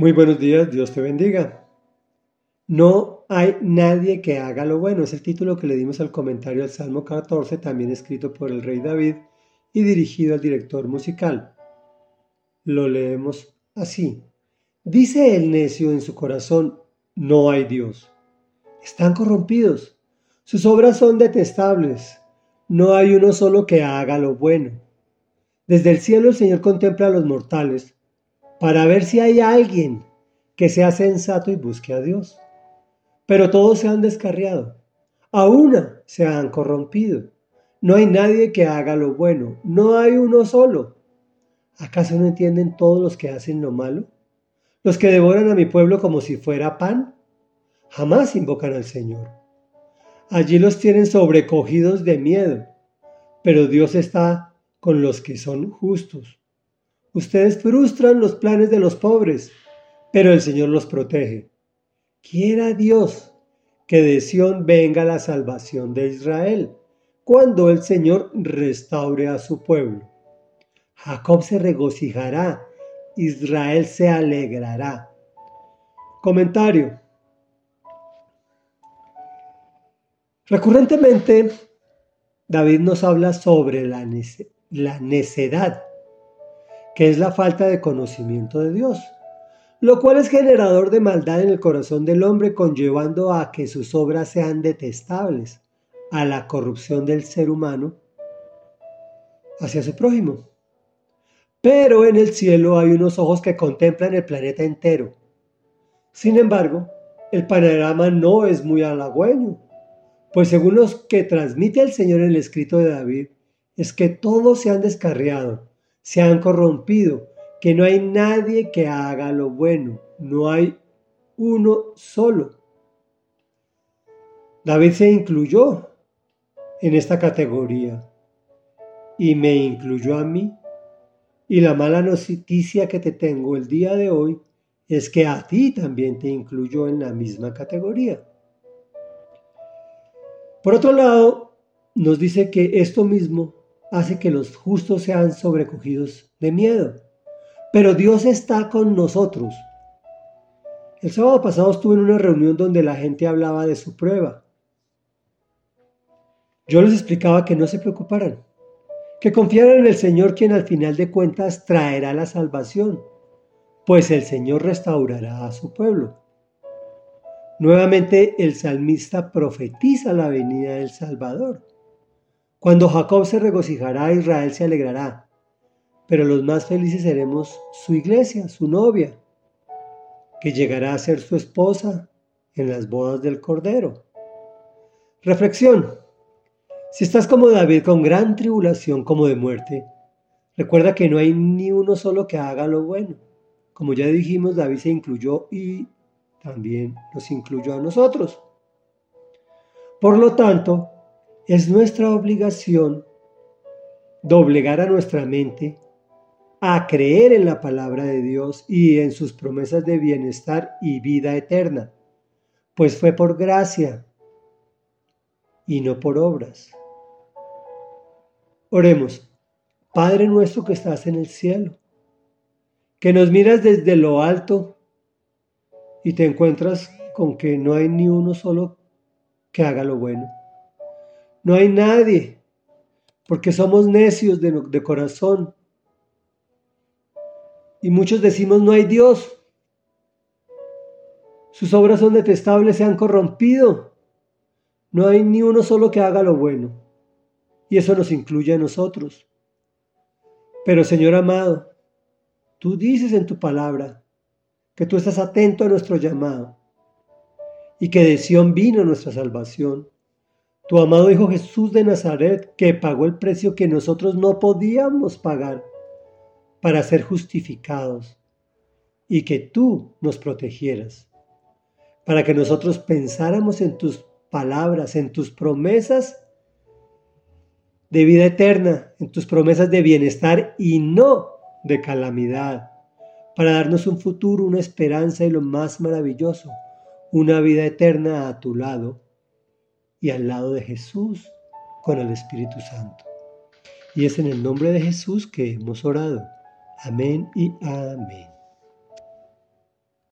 Muy buenos días, Dios te bendiga. No hay nadie que haga lo bueno. Es el título que le dimos al comentario al Salmo 14, también escrito por el rey David y dirigido al director musical. Lo leemos así. Dice el necio en su corazón, no hay Dios. Están corrompidos. Sus obras son detestables. No hay uno solo que haga lo bueno. Desde el cielo el Señor contempla a los mortales para ver si hay alguien que sea sensato y busque a Dios. Pero todos se han descarriado, a una se han corrompido. No hay nadie que haga lo bueno, no hay uno solo. ¿Acaso no entienden todos los que hacen lo malo? Los que devoran a mi pueblo como si fuera pan, jamás invocan al Señor. Allí los tienen sobrecogidos de miedo, pero Dios está con los que son justos. Ustedes frustran los planes de los pobres, pero el Señor los protege. Quiera Dios que de Sión venga la salvación de Israel, cuando el Señor restaure a su pueblo. Jacob se regocijará, Israel se alegrará. Comentario. Recurrentemente, David nos habla sobre la, necedad que es la falta de conocimiento de Dios, lo cual es generador de maldad en el corazón del hombre, conllevando a que sus obras sean detestables, a la corrupción del ser humano hacia su prójimo. Pero en el cielo hay unos ojos que contemplan el planeta entero. Sin embargo, el panorama no es muy halagüeño, pues según los que transmite el Señor en el escrito de David, es que todos se han descarriado, se han corrompido, que no hay nadie que haga lo bueno, no hay uno solo. David se incluyó en esta categoría y me incluyó a mí. Y la mala noticia que te tengo el día de hoy es que a ti también te incluyó en la misma categoría. Por otro lado, nos dice que esto mismo hace que los justos sean sobrecogidos de miedo. Pero Dios está con nosotros. El sábado pasado estuve en una reunión donde la gente hablaba de su prueba. Yo les explicaba que no se preocuparan, que confiaran en el Señor quien al final de cuentas traerá la salvación, pues el Señor restaurará a su pueblo. Nuevamente el salmista profetiza la venida del Salvador. Cuando Jacob se regocijará, Israel se alegrará. Pero los más felices seremos su iglesia, su novia, que llegará a ser su esposa en las bodas del Cordero. Reflexión. Si estás como David con gran tribulación como de muerte, recuerda que no hay ni uno solo que haga lo bueno. Como ya dijimos, David se incluyó y también nos incluyó a nosotros. Por lo tanto, es nuestra obligación doblegar a nuestra mente a creer en la palabra de Dios y en sus promesas de bienestar y vida eterna, pues fue por gracia y no por obras. Oremos, Padre nuestro que estás en el cielo, que nos miras desde lo alto y te encuentras con que no hay ni uno solo que haga lo bueno. No hay nadie, porque somos necios de, corazón. Y muchos decimos, no hay Dios. Sus obras son detestables, se han corrompido. No hay ni uno solo que haga lo bueno. Y eso nos incluye a nosotros. Pero Señor amado, tú dices en tu palabra que tú estás atento a nuestro llamado y que de Sión vino nuestra salvación tu amado Hijo Jesús de Nazaret, que pagó el precio que nosotros no podíamos pagar para ser justificados y que tú nos protegieras, para que nosotros pensáramos en tus palabras, en tus promesas de vida eterna, en tus promesas de bienestar y no de calamidad, para darnos un futuro, una esperanza y lo más maravilloso, una vida eterna a tu lado y al lado de Jesús con el Espíritu Santo. Y es en el nombre de Jesús que hemos orado. Amén y amén.